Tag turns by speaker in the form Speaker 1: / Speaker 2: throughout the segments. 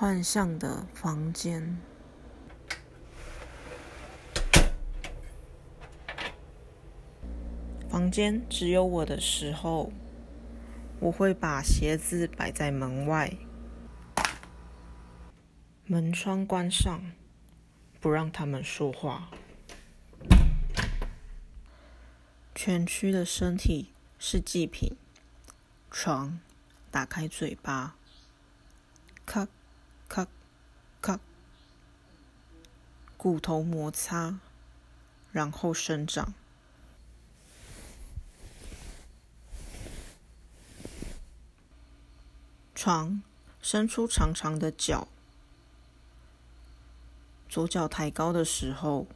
Speaker 1: 幻象的房间。房间只有我的时候，我会把鞋子摆在门外，门窗关上，不让他们说话。蜷曲的身体是祭品，床打开嘴巴，咔咔咔，骨头摩擦，然后生长。床伸出长长的脚，左脚抬高的时候，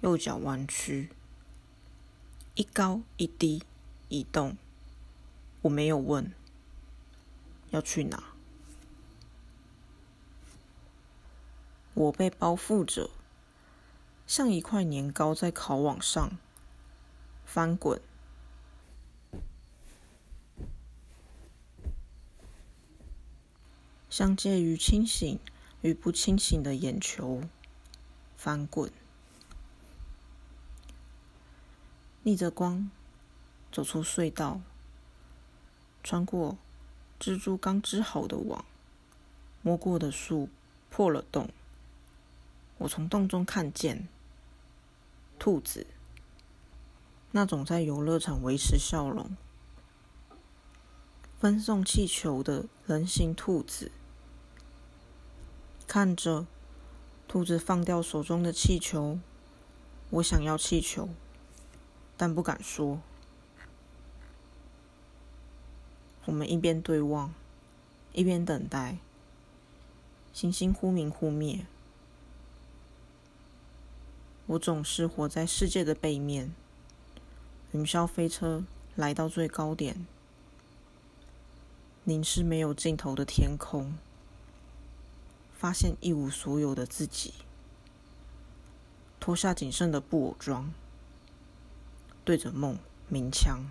Speaker 1: 右脚弯曲，一高一低移动。我没有问要去哪，我被包覆着，像一块年糕在烤网上翻滚。相介于清醒与不清醒的眼球翻滚，逆着光走出隧道，穿过蜘蛛刚织好的网，摸过的树破了洞，我从洞中看见兔子，那种在游乐场维持笑容、分送气球的人形兔子。看着兔子放掉手中的气球，我想要气球，但不敢说。我们一边对望，一边等待。星星忽明忽灭，我总是活在世界的背面。云霄飞车来到最高点，凝视没有尽头的天空。发现一无所有的自己，脱下仅剩的布偶装，对着梦鸣枪。